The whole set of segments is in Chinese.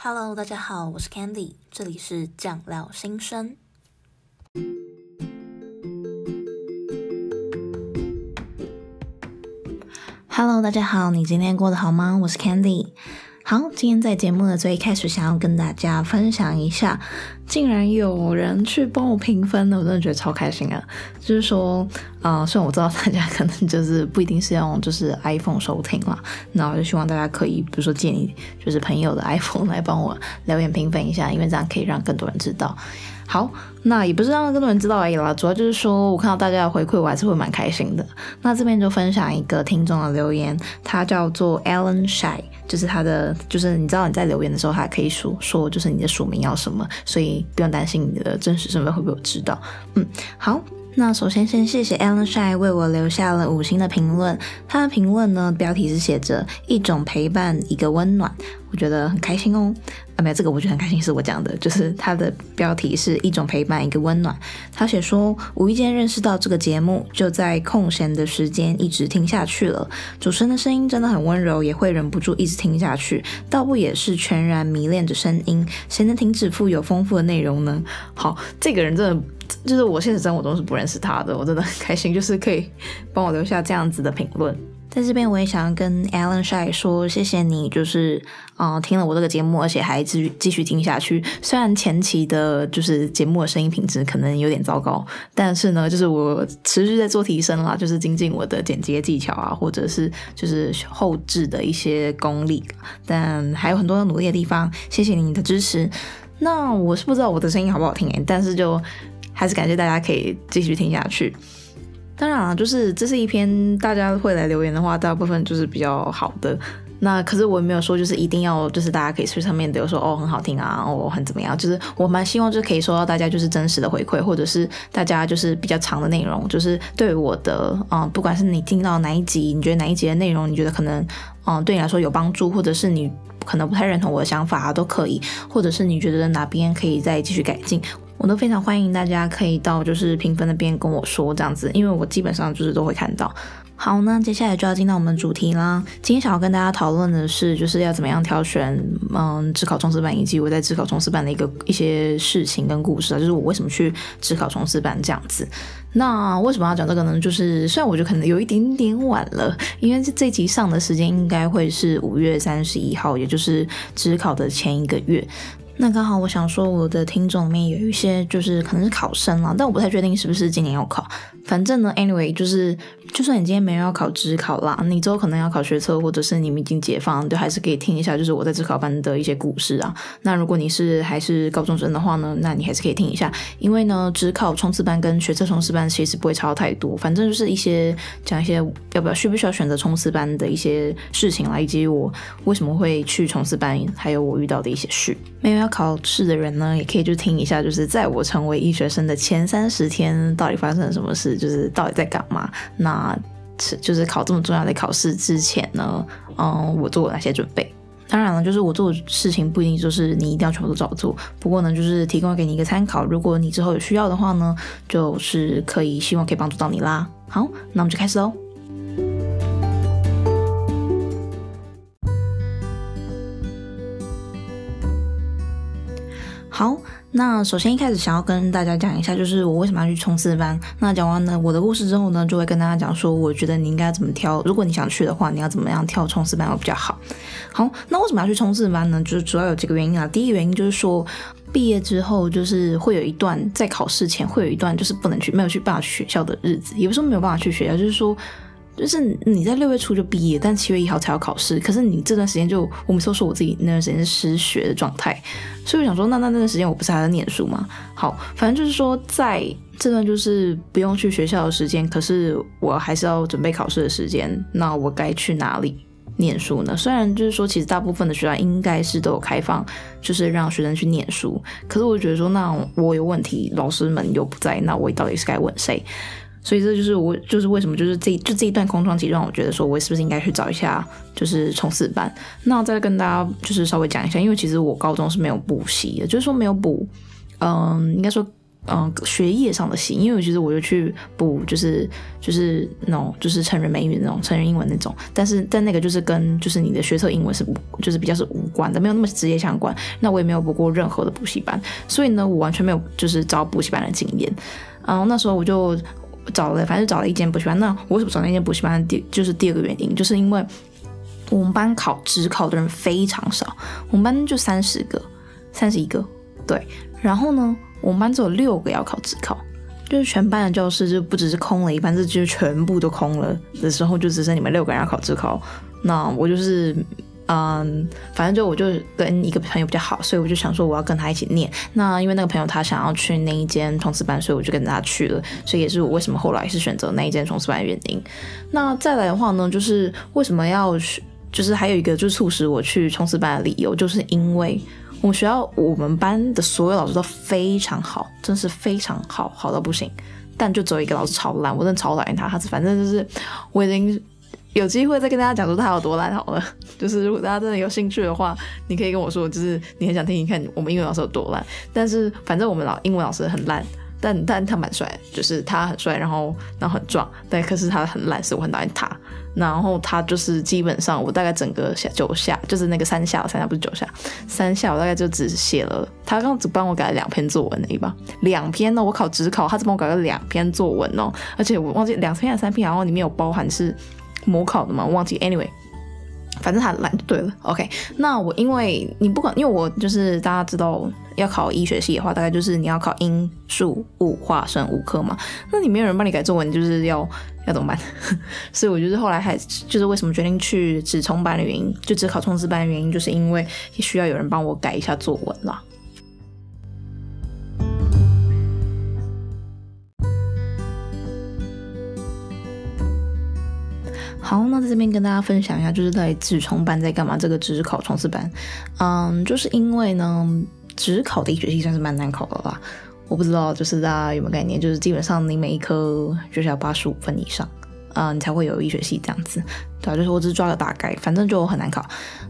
Hello，大家好，我是 Candy，这里是酱料新生。Hello，大家好，你今天过得好吗？我是 Candy。好，今天在节目的最开始，想要跟大家分享一下，竟然有人去帮我评分了，我真的觉得超开心啊！就是说，啊、虽然我知道大家可能就是不一定是用就是 iPhone 收听啦，那我就希望大家可以，比如说借你就是朋友的 iPhone 来帮我留言评分一下，因为这样可以让更多人知道。好，那也不是让更多人知道而已啦，主要就是说我看到大家的回馈，我还是会蛮开心的。那这边就分享一个听众的留言，他叫做 Alan Shy，就是他的，就是你知道你在留言的时候，他可以说说就是你的署名要什么，所以不用担心你的真实身份会被我知道。嗯，好。那首先先谢谢 Alan Shy 为我留下了五星的评论，他的评论呢，标题是写着一种陪伴，一个温暖，我觉得很开心哦。啊，没有这个，我觉得很开心，是我讲的，就是他的标题是一种陪伴，一个温暖。他写说，无意间认识到这个节目，就在空闲的时间一直听下去了。主持人的声音真的很温柔，也会忍不住一直听下去。倒不也是全然迷恋着声音，谁能停止富有丰富的内容呢？好，这个人真的。就是我现实生活中是不认识他的，我真的很开心，就是可以帮我留下这样子的评论。在这边我也想跟 Alan Shy 说，谢谢你，就是啊、呃、听了我这个节目，而且还继续继续听下去。虽然前期的就是节目的声音品质可能有点糟糕，但是呢，就是我持续在做提升啦，就是精进我的剪接技巧啊，或者是就是后置的一些功力，但还有很多要努力的地方。谢谢你的支持。那我是不知道我的声音好不好听诶，但是就。还是感谢大家可以继续听下去。当然了，就是这是一篇大家会来留言的话，大部分就是比较好的。那可是我也没有说就是一定要就是大家可以去上面比如说哦很好听啊，哦很怎么样。就是我蛮希望就是可以收到大家就是真实的回馈，或者是大家就是比较长的内容，就是对我的嗯，不管是你听到哪一集，你觉得哪一集的内容你觉得可能嗯对你来说有帮助，或者是你可能不太认同我的想法啊，都可以，或者是你觉得哪边可以再继续改进。我都非常欢迎大家可以到就是评分那边跟我说这样子，因为我基本上就是都会看到。好，那接下来就要进到我们主题啦。今天想要跟大家讨论的是，就是要怎么样挑选嗯职考冲刺班，以及我在职考冲刺班的一个一些事情跟故事啊，就是我为什么去职考冲刺班这样子。那为什么要讲这个呢？就是虽然我觉得可能有一点点晚了，因为这这集上的时间应该会是五月三十一号，也就是职考的前一个月。那刚好，我想说，我的听众里面有一些就是可能是考生了，但我不太确定是不是今年要考。反正呢，anyway，就是就算你今天没有要考职考啦，你之后可能要考学测，或者是你们已经解放，就还是可以听一下，就是我在职考班的一些故事啊。那如果你是还是高中生的话呢，那你还是可以听一下，因为呢，职考冲刺班跟学测冲刺班其实不会差太多，反正就是一些讲一些要不要需不需要选择冲刺班的一些事情啦，以及我为什么会去冲刺班，还有我遇到的一些事。没有要考试的人呢，也可以去听一下，就是在我成为医学生的前三十天，到底发生了什么事，就是到底在干嘛。那是就是考这么重要的考试之前呢，嗯，我做了哪些准备？当然了，就是我做的事情不一定就是你一定要全部都照做。不过呢，就是提供给你一个参考，如果你之后有需要的话呢，就是可以希望可以帮助到你啦。好，那我们就开始喽。好，那首先一开始想要跟大家讲一下，就是我为什么要去冲刺班。那讲完呢我的故事之后呢，就会跟大家讲说，我觉得你应该怎么挑。如果你想去的话，你要怎么样跳冲刺班会比较好。好，那为什么要去冲刺班呢？就是主要有几个原因啊。第一个原因就是说，毕业之后就是会有一段在考试前会有一段就是不能去，没有去办法去学校的日子。也不是说没有办法去学校，就是说。就是你在六月初就毕业，但七月一号才要考试。可是你这段时间就，我们都说我自己那段时间是失学的状态，所以我想说，那那那段时间我不是还在念书吗？好，反正就是说，在这段就是不用去学校的时间，可是我还是要准备考试的时间，那我该去哪里念书呢？虽然就是说，其实大部分的学校应该是都有开放，就是让学生去念书，可是我觉得说，那我有问题，老师们又不在，那我到底是该问谁？所以这就是我，就是为什么，就是这就这一段空窗期让我觉得说，我是不是应该去找一下，就是冲刺班。那再跟大家就是稍微讲一下，因为其实我高中是没有补习的，就是说没有补，嗯，应该说嗯，学业上的习，因为其实我就去补，就是就是那种就是成人美语那种成人英文那种，但是但那个就是跟就是你的学测英文是无，就是比较是无关的，没有那么直接相关。那我也没有补过任何的补习班，所以呢，我完全没有就是找补习班的经验。然后那时候我就找了，反正找了一间补习班。那我为什么找那间补习班？第就是第二个原因，就是因为我们班考指考的人非常少，我们班就三十个，三十一个，对。然后呢，我们班只有六个要考指考，就是全班的教室就不只是空了一半，这就是全部都空了的时候，就只剩你们六个人要考指考。那我就是，嗯，反正就我就跟一个朋友比较好，所以我就想说我要跟他一起念。那因为那个朋友他想要去那一间冲刺班，所以我就跟他去了。所以也是我为什么后来是选择那一间冲刺班的原因。那再来的话呢，就是为什么要去，就是还有一个就是促使我去冲刺班的理由，就是因为。我们学校我们班的所有老师都非常好，真是非常好，好到不行。但就只有一个老师超烂，我真的超讨厌他。他是反正就是我已经有机会再跟大家讲说他有多烂好了。就是如果大家真的有兴趣的话，你可以跟我说，就是你很想听一看我们英文老师有多烂。但是反正我们老英文老师很烂。但但他蛮帅，就是他很帅，然后然后很壮，对，可是他很烂，所以我很讨厌他。然后他就是基本上我大概整个下九下，就是那个三下，三下不是九下，三下我大概就只写了，他刚只帮我改了两篇作文而已吧，两篇呢，我考只考，他只帮我改了两篇作文哦，而且我忘记两篇还是三篇，然后里面有包含是模考的嘛，我忘记，anyway。反正他懒就对了，OK。那我因为你不管，因为我就是大家知道要考医学系的话，大概就是你要考英数物化生物科嘛。那你没有人帮你改作文，就是要要怎么办？所以我就是后来还就是为什么决定去只冲班的原因，就只考冲刺班的原因，就是因为需要有人帮我改一下作文啦。好，那在这边跟大家分享一下，就是在指冲班在干嘛？这个职考冲刺班，嗯，就是因为呢，职考的一学期算是蛮难考的啦。我不知道，就是大家有没有概念？就是基本上你每一科就是要八十五分以上。啊、你才会有医学系这样子，对，就是我只抓个大概，反正就很难考。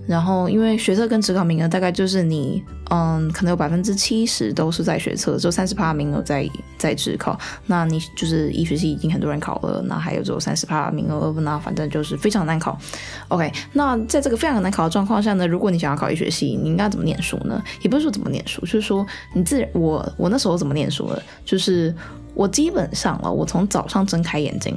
然后因为学测跟职考名额大概就是你，嗯，可能有百分之七十都是在学测，只有三十趴名额在在职考。那你就是医学系已经很多人考了，那还有只有三十趴名额，那反正就是非常难考。OK，那在这个非常难考的状况下呢，如果你想要考医学系，你应该怎么念书呢？也不是说怎么念书，就是说你自然，我我那时候怎么念书的，就是我基本上啊，我从早上睁开眼睛。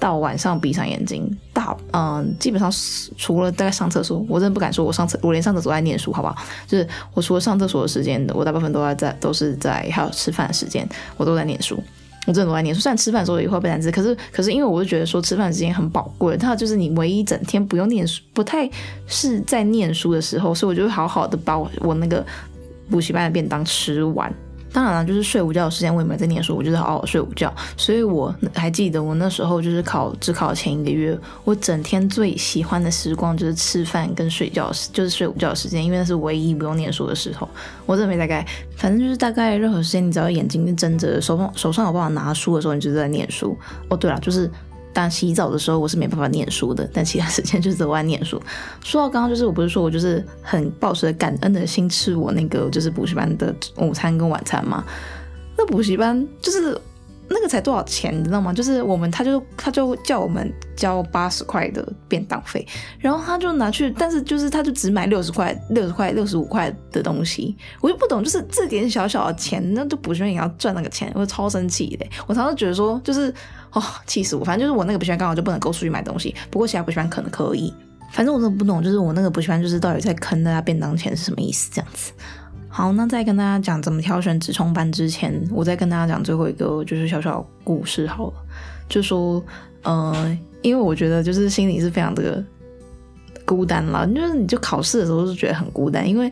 到晚上闭上眼睛，大嗯，基本上除了大概上厕所，我真的不敢说我上厕，我连上厕所都在念书，好不好？就是我除了上厕所的时间，我大部分都在在都是在还有吃饭的时间，我都在念书，我真的都在念书。虽然吃饭的时候也会被难吃，可是可是因为我就觉得说吃饭时间很宝贵，它就是你唯一整天不用念书，不太是在念书的时候，所以我就会好好的把我我那个补习班的便当吃完。当然了，就是睡午觉的时间，我也没在念书，我就是好好睡午觉。所以我还记得我那时候就是考只考前一个月，我整天最喜欢的时光就是吃饭跟睡觉时，就是睡午觉的时间，因为那是唯一不用念书的时候。我真的没大概，反正就是大概任何时间，你只要眼睛睁着，手手上有办法拿书的时候，你就在念书。哦，对了，就是。但洗澡的时候我是没办法念书的，但其他时间就是在外念书。说到刚刚，就是我不是说我就是很抱持感恩的心吃我那个就是补习班的午餐跟晚餐吗？那补习班就是那个才多少钱，你知道吗？就是我们他就他就叫我们交八十块的便当费，然后他就拿去，但是就是他就只买六十块、六十块、六十五块的东西，我就不懂，就是这点小小的钱，那就补习班也要赚那个钱，我超生气的。我常常觉得说就是。哦，气死我！反正就是我那个补习班刚好就不能够出去买东西，不过其他补习班可能可以。反正我真的不懂，就是我那个补习班就是到底在坑大家便当钱是什么意思？这样子。好，那在跟大家讲怎么挑选直冲班之前，我再跟大家讲最后一个就是小小故事好了。就说，呃，因为我觉得就是心里是非常的孤单了，就是你就考试的时候是觉得很孤单，因为。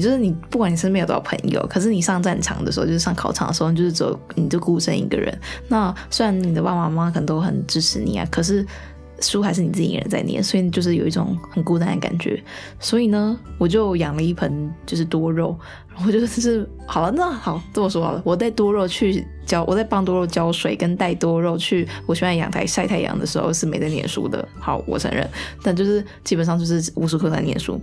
就是你，不管你身边有多少朋友，可是你上战场的时候，就是上考场的时候，你就是只有你就孤身一个人。那虽然你的爸爸妈妈可能都很支持你啊，可是书还是你自己一个人在念，所以就是有一种很孤单的感觉。所以呢，我就养了一盆就是多肉，我就是好了，那好这么说好了，我带多肉去浇我在帮多肉浇水跟带多肉去我喜欢阳台晒太阳的时候是没在念书的。好，我承认，但就是基本上就是无时刻在念书。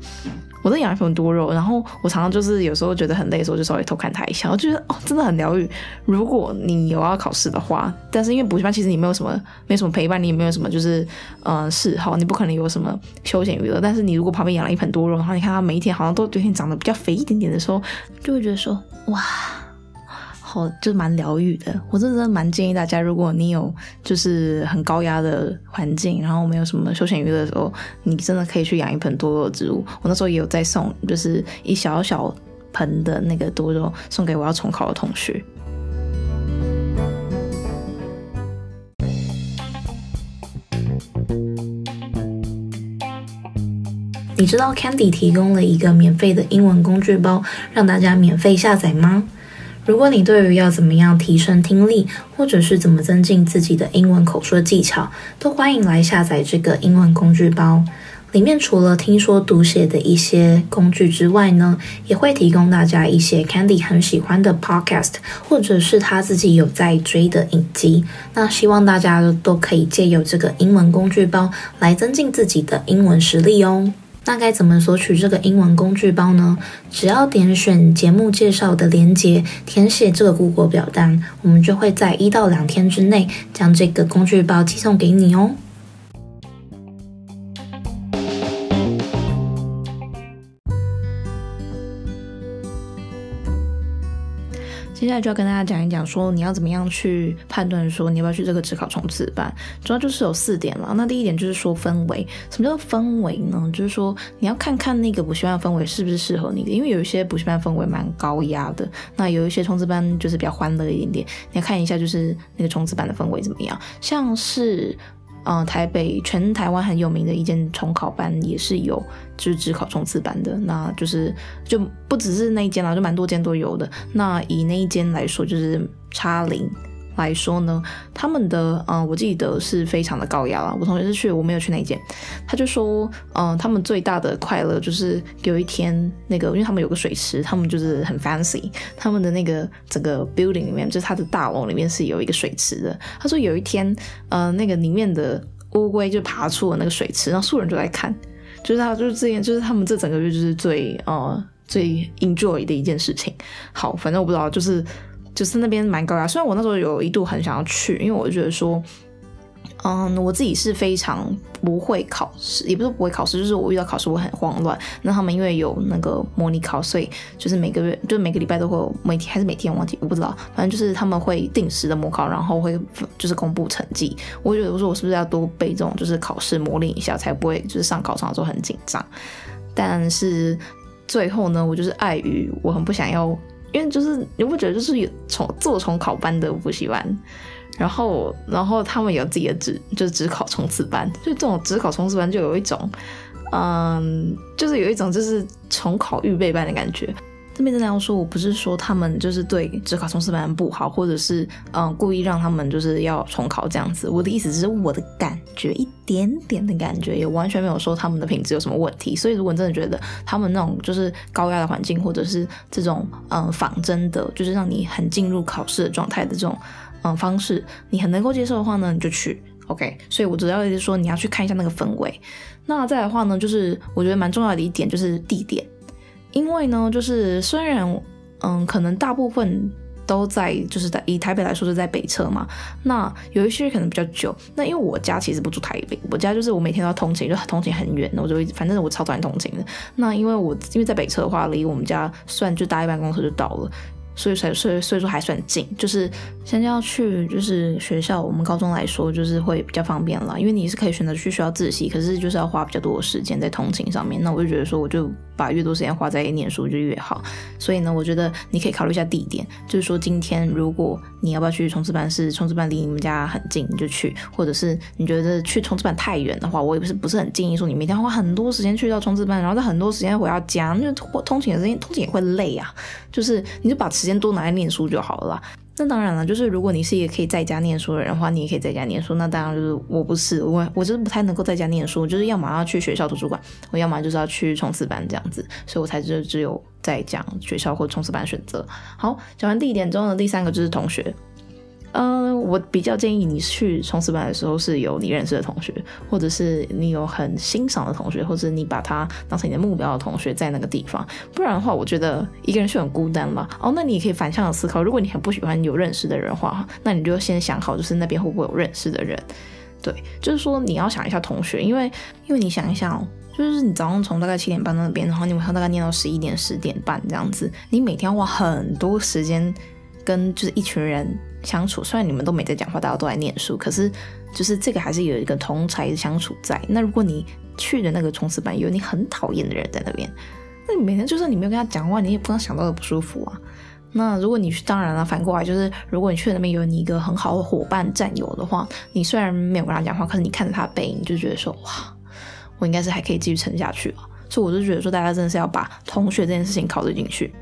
我在养一盆多肉，然后我常常就是有时候觉得很累的时候，就稍微偷看它一下，我觉得哦，真的很疗愈。如果你有要考试的话，但是因为补习班其实你没有什么，没什么陪伴，你也没有什么就是呃嗜好，你不可能有什么休闲娱乐。但是你如果旁边养了一盆多肉，然后你看它每一天好像都有一天长得比较肥一点点的时候，就会觉得说哇。哦，就蛮疗愈的。我真的蛮建议大家，如果你有就是很高压的环境，然后没有什么休闲娱乐的时候，你真的可以去养一盆多肉植物。我那时候也有在送，就是一小小盆的那个多肉送给我要重考的同学。你知道 Candy 提供了一个免费的英文工具包，让大家免费下载吗？如果你对于要怎么样提升听力，或者是怎么增进自己的英文口说技巧，都欢迎来下载这个英文工具包。里面除了听说读写的一些工具之外呢，也会提供大家一些 Candy 很喜欢的 Podcast，或者是他自己有在追的影集。那希望大家都可以借由这个英文工具包来增进自己的英文实力哦。那该怎么索取这个英文工具包呢？只要点选节目介绍的链接，填写这个包裹表单，我们就会在一到两天之内将这个工具包寄送给你哦。接下来就要跟大家讲一讲，说你要怎么样去判断说你要不要去这个职考冲刺班，主要就是有四点了。那第一点就是说氛围，什么叫氛围呢？就是说你要看看那个补习班的氛围是不是适合你的，因为有一些补习班氛围蛮高压的，那有一些冲刺班就是比较欢乐一点点。你要看一下就是那个冲刺班的氛围怎么样，像是。嗯、台北全台湾很有名的一间重考班也是有，就是只考冲刺班的，那就是就不只是那一间了，就蛮多间都有的。那以那一间来说，就是差零。来说呢，他们的嗯，我记得是非常的高压啦。我同学是去，我没有去那一间。他就说，嗯，他们最大的快乐就是有一天那个，因为他们有个水池，他们就是很 fancy，他们的那个整个 building 里面，就是他的大楼里面是有一个水池的。他说有一天，呃，那个里面的乌龟就爬出了那个水池，然后素人就来看，就是他就是这样，就是他们这整个月就是最呃最 enjoy 的一件事情。好，反正我不知道，就是。就是那边蛮高压，虽然我那时候有一度很想要去，因为我觉得说，嗯，我自己是非常不会考试，也不是不会考试，就是我遇到考试我很慌乱。那他们因为有那个模拟考，所以就是每个月，就每个礼拜都会有，每天还是每天忘记，我不知道，反正就是他们会定时的模考，然后会就是公布成绩。我觉得我说我是不是要多背这种就是考试模拟一下，才不会就是上考场的时候很紧张。但是最后呢，我就是碍于我很不想要。因为就是你不觉得就是有重做重考班的补习班，然后然后他们有自己的职就是职考冲刺班，就这种职考冲刺班就有一种，嗯，就是有一种就是重考预备班的感觉。这边真的要说，我不是说他们就是对只考冲刺班不好，或者是嗯故意让他们就是要重考这样子。我的意思只是我的感觉，一点点的感觉，也完全没有说他们的品质有什么问题。所以如果你真的觉得他们那种就是高压的环境，或者是这种嗯仿真的，就是让你很进入考试的状态的这种嗯方式，你很能够接受的话呢，你就去 OK。所以我主要就是说你要去看一下那个氛围。那再的话呢，就是我觉得蛮重要的一点就是地点。因为呢，就是虽然，嗯，可能大部分都在，就是在以台北来说是在北车嘛。那有一些可能比较久。那因为我家其实不住台北，我家就是我每天都要通勤，就通勤很远，我就反正我超讨厌通勤的。那因为我因为在北车的话，离我们家算就搭一班公车就到了。所以才所以所以说还算近，就是现在要去就是学校，我们高中来说就是会比较方便了，因为你是可以选择去学校自习，可是就是要花比较多的时间在通勤上面。那我就觉得说，我就把越多时间花在念书就越好。所以呢，我觉得你可以考虑一下地点，就是说今天如果你要不要去冲刺班，是冲刺班离你们家很近，你就去；或者是你觉得去冲刺班太远的话，我也不是不是很建议说你每天花很多时间去到冲刺班，然后再很多时间回到家，因为通勤的时间通勤也会累啊。就是你就把时间多拿来念书就好了啦。那当然了，就是如果你是一个可以在家念书的人的话，你也可以在家念书。那当然就是我不是，我我就是不太能够在家念书，就是要么要去学校图书馆，我要么就是要去冲刺班这样子，所以我才就只有在讲学校或冲刺班选择。好，讲完第一点之后呢，第三个就是同学。嗯、我比较建议你去冲刺班的时候是有你认识的同学，或者是你有很欣赏的同学，或者你把他当成你的目标的同学在那个地方。不然的话，我觉得一个人是很孤单嘛。哦，那你也可以反向的思考，如果你很不喜欢有认识的人的话，那你就先想好，就是那边会不会有认识的人。对，就是说你要想一下同学，因为因为你想一下哦。就是你早上从大概七点半到那边，然后你晚上大概念到十一点、十点半这样子，你每天要花很多时间跟就是一群人相处。虽然你们都没在讲话，大家都在念书，可是就是这个还是有一个同才相处在。那如果你去的那个冲刺班有你很讨厌的人在那边，那你每天就算你没有跟他讲话，你也不能想到的不舒服啊。那如果你去，当然了，反过来就是如果你去那边有你一个很好的伙伴战友的话，你虽然没有跟他讲话，可是你看着他的背影，就觉得说哇。我应该是还可以继续撑下去啊，所以我就觉得说，大家真的是要把同学这件事情考虑进去。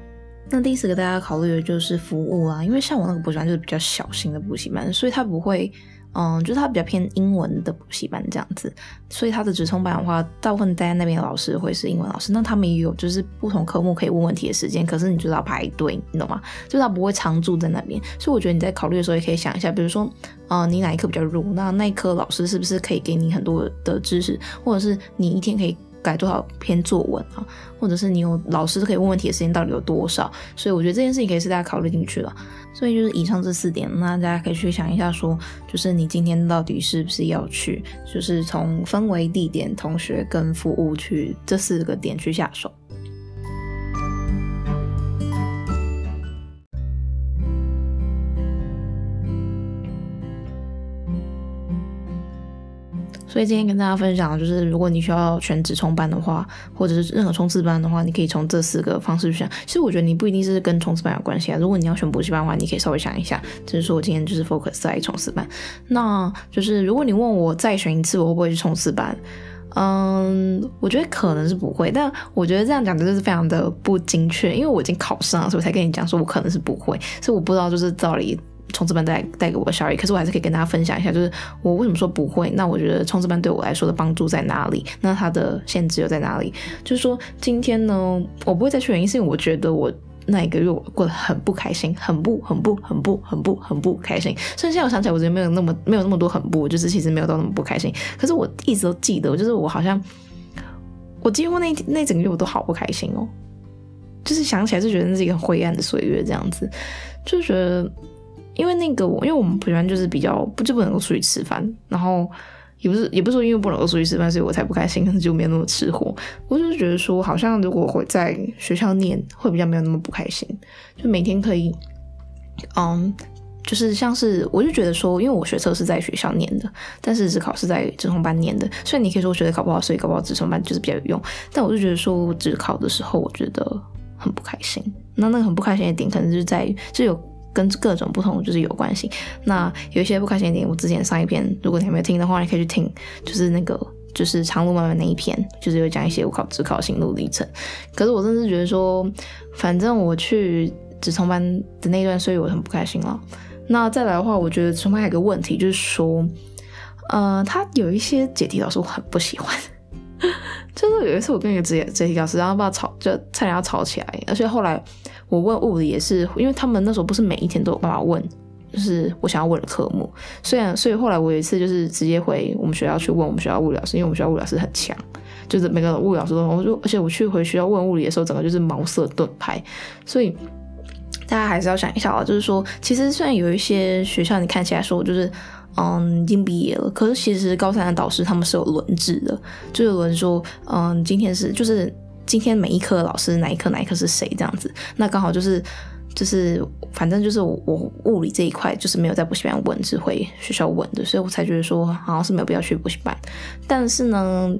那第四个大家考虑的就是服务啦，因为像我那个补习班就是比较小型的补习班，所以他不会，嗯，就是他比较偏英文的补习班这样子，所以他的直通班的话，大部分待在那边的老师会是英文老师，那他们也有就是不同科目可以问问题的时间，可是你就是要排队，你懂吗？就是他不会常驻在那边，所以我觉得你在考虑的时候也可以想一下，比如说，嗯，你哪一科比较弱，那那一科老师是不是可以给你很多的知识，或者是你一天可以。改多少篇作文啊，或者是你有老师可以问问题的时间到底有多少？所以我觉得这件事情可以是大家考虑进去了。所以就是以上这四点，那大家可以去想一下说，说就是你今天到底是不是要去，就是从氛围、地点、同学跟服务去这四个点去下手。所以今天跟大家分享，就是如果你需要选直冲班的话，或者是任何冲刺班的话，你可以从这四个方式去选。其实我觉得你不一定是跟冲刺班有关系啊。如果你要选补习班的话，你可以稍微想一下。就是说我今天就是 focus 在冲刺班。那就是如果你问我再选一次，我会不会去冲刺班？嗯，我觉得可能是不会。但我觉得这样讲就是非常的不精确，因为我已经考上了，所以我才跟你讲说我可能是不会。所以我不知道就是到底。冲刺班带带给我的效益，可是我还是可以跟大家分享一下，就是我为什么说不会。那我觉得冲刺班对我来说的帮助在哪里？那它的限制又在哪里？就是说今天呢，我不会再去原因，是因为我觉得我那一个月我过得很不开心，很不很不很不很不很不开心。虽然现在我想起来，我觉得没有那么没有那么多很不，就是其实没有到那么不开心。可是我一直都记得，就是我好像我几乎那那整个月我都好不开心哦，就是想起来就觉得那是一个灰暗的岁月，这样子就觉得。因为那个我，因为我们补习班就是比较不就不能够出去吃饭，然后也不是也不是说因为不能够出去吃饭，所以我才不开心，可是就没有那么吃货。我就是觉得说，好像如果会在学校念，会比较没有那么不开心。就每天可以，嗯，就是像是我就觉得说，因为我学测是在学校念的，但是只考是在直通班念的，所以你可以说我学的考不好，所以考不好直通班就是比较有用。但我就觉得说，我只考的时候，我觉得很不开心。那那个很不开心的点，可能就是在于就有。跟各种不同就是有关系。那有一些不开心的点，我之前上一篇，如果你还没有听的话，你可以去听，就是那个就是长路漫漫那一篇，就是有讲一些我考职考心路历程。可是我真的是觉得说，反正我去直通班的那一段，所以我很不开心了。那再来的话，我觉得直通班还有个问题，就是说，呃，他有一些解题老师我很不喜欢。就是有一次我跟一个解解题老师，然后把吵，就差点要吵起来，而且后来。我问物理也是，因为他们那时候不是每一天都有办法问，就是我想要问的科目。虽然，所以后来我有一次就是直接回我们学校去问我们学校物理老师，因为我们学校物理老师很强，就是每个物理老师都，我就而且我去回学校问物理的时候，整个就是茅塞顿开。所以大家还是要想一下啊，就是说，其实虽然有一些学校你看起来说就是嗯已经毕业了，可是其实高三的导师他们是有轮制的，就有人说嗯今天是就是。今天每一科老师哪一科哪一科是谁这样子？那刚好就是就是反正就是我，我物理这一块就是没有在补习班问，只会学校问的，所以我才觉得说好像是没有必要去补习班。但是呢，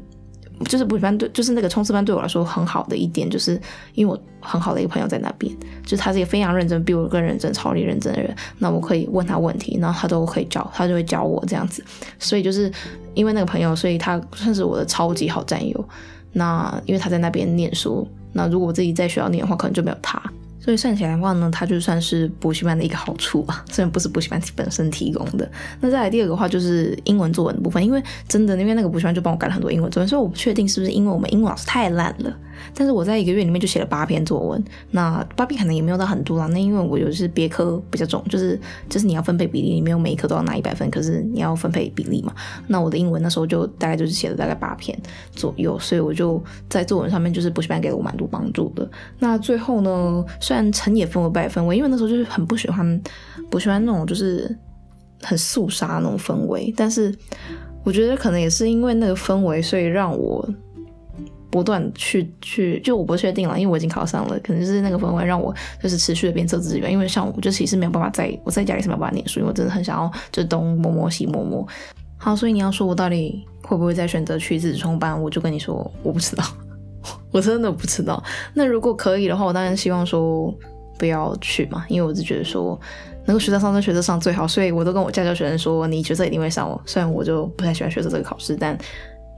就是补习班对，就是那个冲刺班对我来说很好的一点，就是因为我很好的一个朋友在那边，就他是一个非常认真，比我更认真、超级认真的人。那我可以问他问题，然后他都可以教，他就会教我这样子。所以就是因为那个朋友，所以他算是我的超级好战友。那因为他在那边念书，那如果我自己在学校念的话，可能就没有他。所以算起来的话呢，他就算是补习班的一个好处吧，虽然不是补习班本身提供的。那再来第二个话就是英文作文的部分，因为真的，因为那个补习班就帮我改了很多英文作文，所以我不确定是不是因为我们英文老师太烂了。但是我在一个月里面就写了八篇作文，那八篇可能也没有到很多啦。那因为我有是别科比较重，就是就是你要分配比例，你没有每一科都要拿一百分，可是你要分配比例嘛。那我的英文那时候就大概就是写了大概八篇左右，所以我就在作文上面就是补习班给了我蛮多帮助的。那最后呢，虽然成也分为败分位，因为那时候就是很不喜欢不喜欢那种就是很肃杀那种氛围，但是我觉得可能也是因为那个氛围，所以让我。不断去去，就我不确定了，因为我已经考上了，可能就是那个氛围让我就是持续的鞭策自己吧。因为像我，就其实没有办法在我在家里是没有办法念书，因为我真的很想要就东摸摸西摸摸。好，所以你要说我到底会不会再选择去自己创办，我就跟你说我不知道，我真的不知道。那如果可以的话，我当然希望说不要去嘛，因为我就觉得说能够学得上就学得上最好，所以我都跟我家教学生说，你学测一定会上我。虽然我就不太喜欢学测这个考试，但。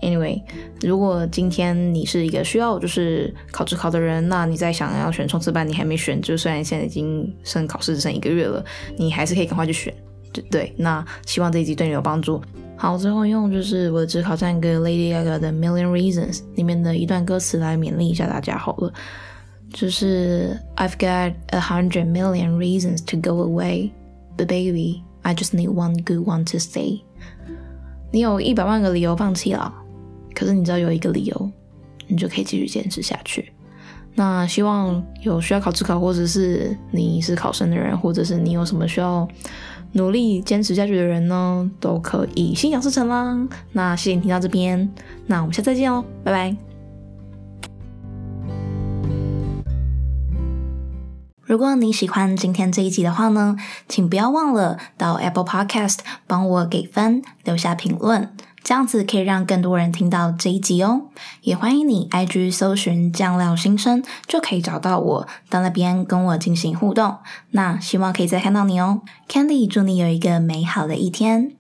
Anyway，如果今天你是一个需要就是考指考的人，那你在想要选冲刺班，你还没选，就虽然现在已经剩考试只剩一个月了，你还是可以赶快去选，对对。那希望这一集对你有帮助。好，最后用就是我的指考战歌 Lady Gaga 的 Million Reasons 里面的一段歌词来勉励一下大家好了，就是 I've got a hundred million reasons to go away，but baby I just need one good one to stay。你有一百万个理由放弃了。可是你知道有一个理由，你就可以继续坚持下去。那希望有需要考指考，或者是你是考生的人，或者是你有什么需要努力坚持下去的人呢，都可以心想事成啦。那谢谢你听到这边，那我们下次再见哦，拜拜。如果你喜欢今天这一集的话呢，请不要忘了到 Apple Podcast 帮我给分，留下评论。这样子可以让更多人听到这一集哦，也欢迎你 IG 搜寻酱料新生，就可以找到我，到那边跟我进行互动。那希望可以再看到你哦，Candy 祝你有一个美好的一天。